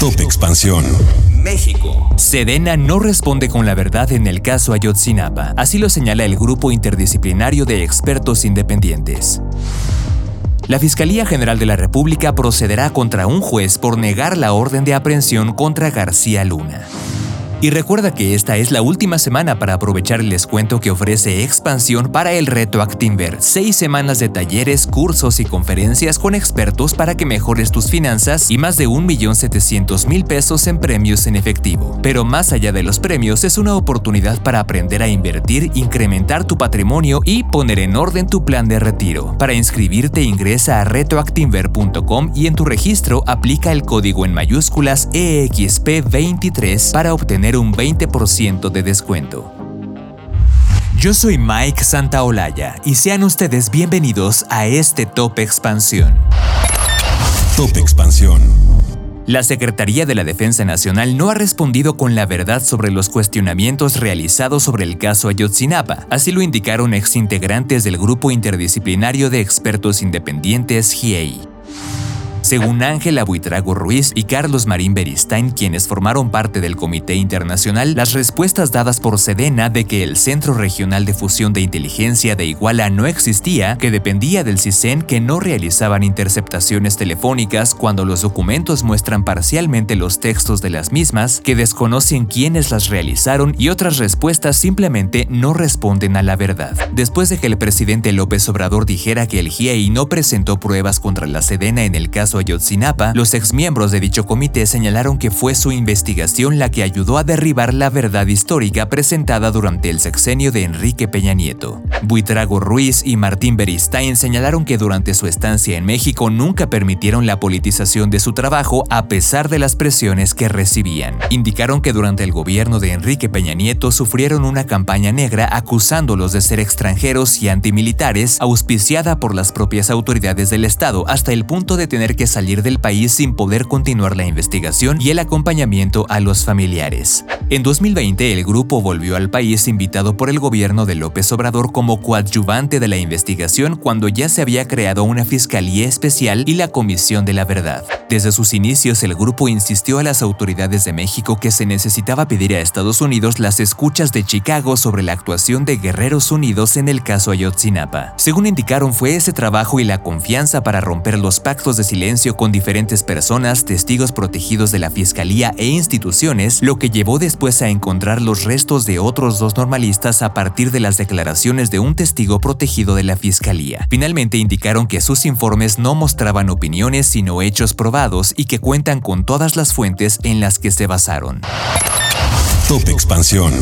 Top Expansión. México. Sedena no responde con la verdad en el caso Ayotzinapa, así lo señala el grupo interdisciplinario de expertos independientes. La Fiscalía General de la República procederá contra un juez por negar la orden de aprehensión contra García Luna. Y recuerda que esta es la última semana para aprovechar el descuento que ofrece Expansión para el reto Actinver. Seis semanas de talleres, cursos y conferencias con expertos para que mejores tus finanzas y más de 1.700.000 pesos en premios en efectivo. Pero más allá de los premios, es una oportunidad para aprender a invertir, incrementar tu patrimonio y poner en orden tu plan de retiro. Para inscribirte ingresa a retoactinver.com y en tu registro aplica el código en mayúsculas EXP23 para obtener un 20% de descuento. Yo soy Mike Santaolalla y sean ustedes bienvenidos a este Top Expansión. Top Expansión. La Secretaría de la Defensa Nacional no ha respondido con la verdad sobre los cuestionamientos realizados sobre el caso Ayotzinapa, así lo indicaron exintegrantes del Grupo Interdisciplinario de Expertos Independientes GIEI. Según Ángela Buitrago Ruiz y Carlos Marín Beristain, quienes formaron parte del Comité Internacional, las respuestas dadas por Sedena de que el Centro Regional de Fusión de Inteligencia de Iguala no existía, que dependía del CISEN, que no realizaban interceptaciones telefónicas cuando los documentos muestran parcialmente los textos de las mismas, que desconocen quiénes las realizaron y otras respuestas simplemente no responden a la verdad. Después de que el presidente López Obrador dijera que el GIEI no presentó pruebas contra la Sedena en el caso Ayotzinapa, los exmiembros de dicho comité señalaron que fue su investigación la que ayudó a derribar la verdad histórica presentada durante el sexenio de Enrique Peña Nieto. Buitrago Ruiz y Martín Beristain señalaron que durante su estancia en México nunca permitieron la politización de su trabajo a pesar de las presiones que recibían. Indicaron que durante el gobierno de Enrique Peña Nieto sufrieron una campaña negra acusándolos de ser extranjeros y antimilitares auspiciada por las propias autoridades del Estado hasta el punto de tener que salir del país sin poder continuar la investigación y el acompañamiento a los familiares. En 2020, el grupo volvió al país invitado por el gobierno de López Obrador como coadyuvante de la investigación cuando ya se había creado una fiscalía especial y la Comisión de la Verdad. Desde sus inicios, el grupo insistió a las autoridades de México que se necesitaba pedir a Estados Unidos las escuchas de Chicago sobre la actuación de Guerreros Unidos en el caso Ayotzinapa. Según indicaron, fue ese trabajo y la confianza para romper los pactos de silencio con diferentes personas, testigos protegidos de la Fiscalía e instituciones, lo que llevó después a encontrar los restos de otros dos normalistas a partir de las declaraciones de un testigo protegido de la Fiscalía. Finalmente indicaron que sus informes no mostraban opiniones sino hechos probados y que cuentan con todas las fuentes en las que se basaron. Top Expansión.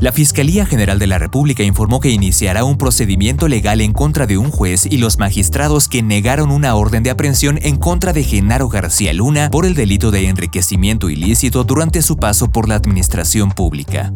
La Fiscalía General de la República informó que iniciará un procedimiento legal en contra de un juez y los magistrados que negaron una orden de aprehensión en contra de Genaro García Luna por el delito de enriquecimiento ilícito durante su paso por la administración pública.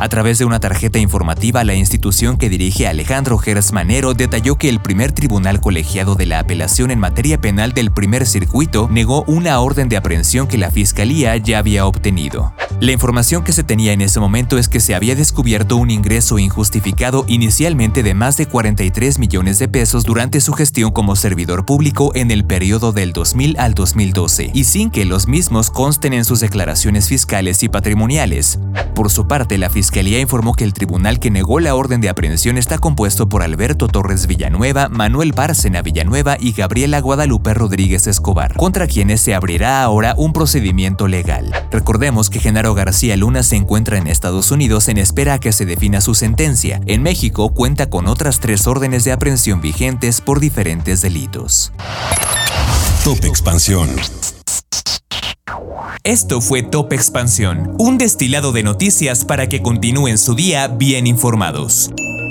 A través de una tarjeta informativa, la institución que dirige Alejandro Gersmanero detalló que el primer tribunal colegiado de la apelación en materia penal del primer circuito negó una orden de aprehensión que la Fiscalía ya había obtenido. La información que se tenía en ese momento es que se había descubierto un ingreso injustificado inicialmente de más de 43 millones de pesos durante su gestión como servidor público en el periodo del 2000 al 2012, y sin que los mismos consten en sus declaraciones fiscales y patrimoniales. Por su parte, la Fiscalía informó que el tribunal que negó la orden de aprehensión está compuesto por Alberto Torres Villanueva, Manuel Bárcena Villanueva y Gabriela Guadalupe Rodríguez Escobar, contra quienes se abrirá ahora un procedimiento legal. Recordemos que Genaro García Luna se encuentra en Estados Unidos en espera a que se defina su sentencia. En México cuenta con otras tres órdenes de aprehensión vigentes por diferentes delitos. Top Expansión. Esto fue Top Expansión, un destilado de noticias para que continúen su día bien informados.